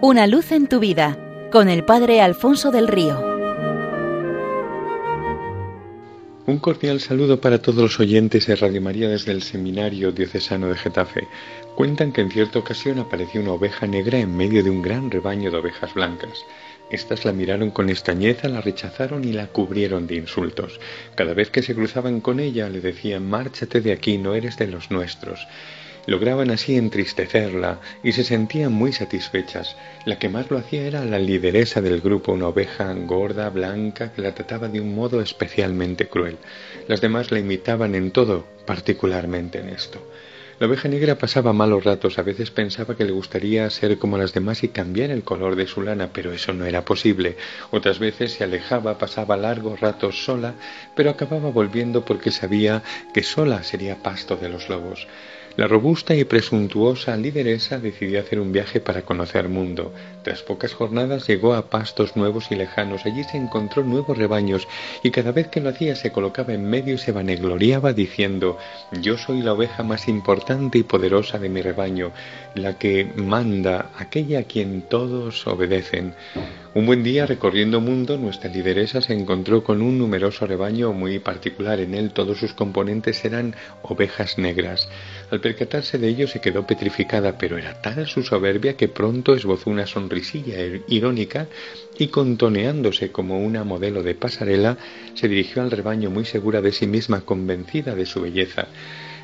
Una luz en tu vida con el Padre Alfonso del Río. Un cordial saludo para todos los oyentes de Radio María desde el Seminario Diocesano de Getafe. Cuentan que en cierta ocasión apareció una oveja negra en medio de un gran rebaño de ovejas blancas. Estas la miraron con extrañeza, la rechazaron y la cubrieron de insultos. Cada vez que se cruzaban con ella le decían Márchate de aquí, no eres de los nuestros. Lograban así entristecerla y se sentían muy satisfechas. La que más lo hacía era la lideresa del grupo, una oveja gorda, blanca, que la trataba de un modo especialmente cruel. Las demás la imitaban en todo, particularmente en esto. La oveja negra pasaba malos ratos, a veces pensaba que le gustaría ser como las demás y cambiar el color de su lana, pero eso no era posible. Otras veces se alejaba, pasaba largos ratos sola, pero acababa volviendo porque sabía que sola sería pasto de los lobos. La robusta y presuntuosa lideresa decidió hacer un viaje para conocer mundo. Tras pocas jornadas llegó a pastos nuevos y lejanos. Allí se encontró nuevos rebaños y cada vez que lo hacía se colocaba en medio y se vanegloriaba diciendo Yo soy la oveja más importante y poderosa de mi rebaño, la que manda, aquella a quien todos obedecen. Un buen día recorriendo mundo nuestra lideresa se encontró con un numeroso rebaño muy particular. En él todos sus componentes eran ovejas negras. Al percatarse de ello se quedó petrificada, pero era tal su soberbia que pronto esbozó una sonrisilla irónica y contoneándose como una modelo de pasarela, se dirigió al rebaño muy segura de sí misma, convencida de su belleza.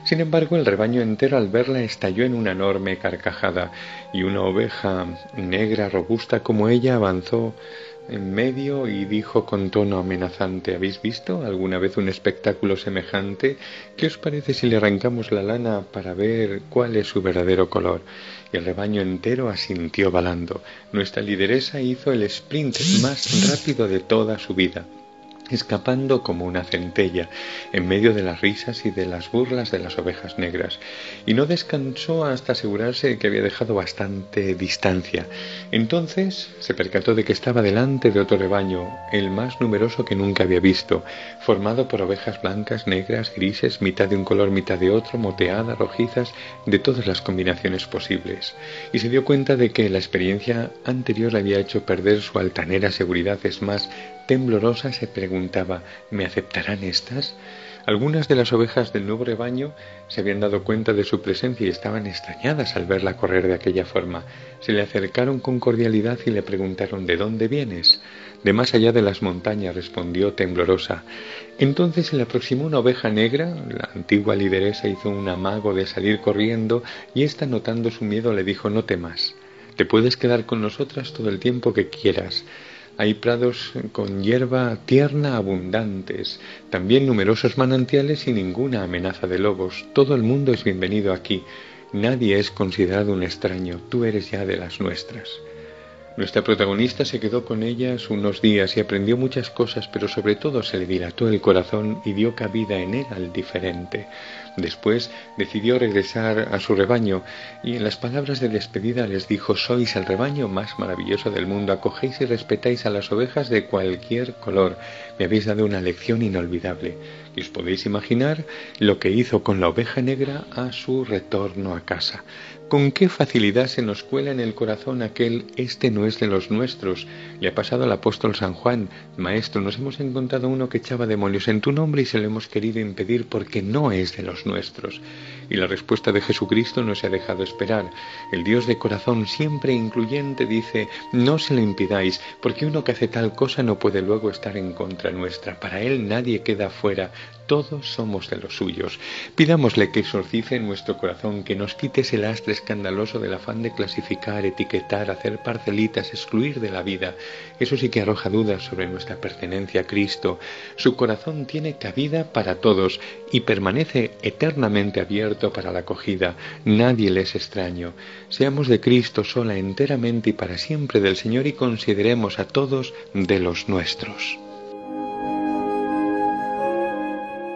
Sin embargo, el rebaño entero al verla estalló en una enorme carcajada, y una oveja negra robusta como ella avanzó en medio y dijo con tono amenazante ¿Habéis visto alguna vez un espectáculo semejante? ¿Qué os parece si le arrancamos la lana para ver cuál es su verdadero color? Y el rebaño entero asintió balando. Nuestra lideresa hizo el sprint más rápido de toda su vida escapando como una centella en medio de las risas y de las burlas de las ovejas negras, y no descansó hasta asegurarse de que había dejado bastante distancia. Entonces se percató de que estaba delante de otro rebaño, el más numeroso que nunca había visto, formado por ovejas blancas, negras, grises, mitad de un color, mitad de otro, moteadas, rojizas, de todas las combinaciones posibles, y se dio cuenta de que la experiencia anterior le había hecho perder su altanera seguridad, es más, temblorosa se preguntaba ¿Me aceptarán estas? Algunas de las ovejas del nuevo rebaño se habían dado cuenta de su presencia y estaban extrañadas al verla correr de aquella forma. Se le acercaron con cordialidad y le preguntaron ¿De dónde vienes? De más allá de las montañas, respondió temblorosa. Entonces se le aproximó una oveja negra, la antigua lideresa hizo un amago de salir corriendo y ésta notando su miedo le dijo No temas, te puedes quedar con nosotras todo el tiempo que quieras. Hay prados con hierba tierna abundantes, también numerosos manantiales y ninguna amenaza de lobos. Todo el mundo es bienvenido aquí. Nadie es considerado un extraño. Tú eres ya de las nuestras. Nuestra protagonista se quedó con ellas unos días y aprendió muchas cosas, pero sobre todo se le dilató el corazón y dio cabida en él al diferente. Después decidió regresar a su rebaño y en las palabras de despedida les dijo Sois el rebaño más maravilloso del mundo, acogéis y respetáis a las ovejas de cualquier color. Me habéis dado una lección inolvidable. Y os podéis imaginar lo que hizo con la oveja negra a su retorno a casa. Con qué facilidad se nos cuela en el corazón aquel este no es de los nuestros. Le ha pasado al apóstol San Juan, Maestro, nos hemos encontrado uno que echaba demonios en tu nombre y se lo hemos querido impedir porque no es de los nuestros. Y la respuesta de Jesucristo no se ha dejado esperar. El Dios de corazón siempre incluyente dice, no se lo impidáis, porque uno que hace tal cosa no puede luego estar en contra nuestra. Para él nadie queda fuera, todos somos de los suyos. Pidámosle que exorcice en nuestro corazón, que nos quite ese lastre escandaloso del afán de clasificar, etiquetar, hacer parcelitas, excluir de la vida. Eso sí que arroja dudas sobre nuestra pertenencia a Cristo. Su corazón tiene cabida para todos y permanece eternamente abierto para la acogida. Nadie le es extraño. Seamos de Cristo sola, enteramente y para siempre del Señor y consideremos a todos de los nuestros.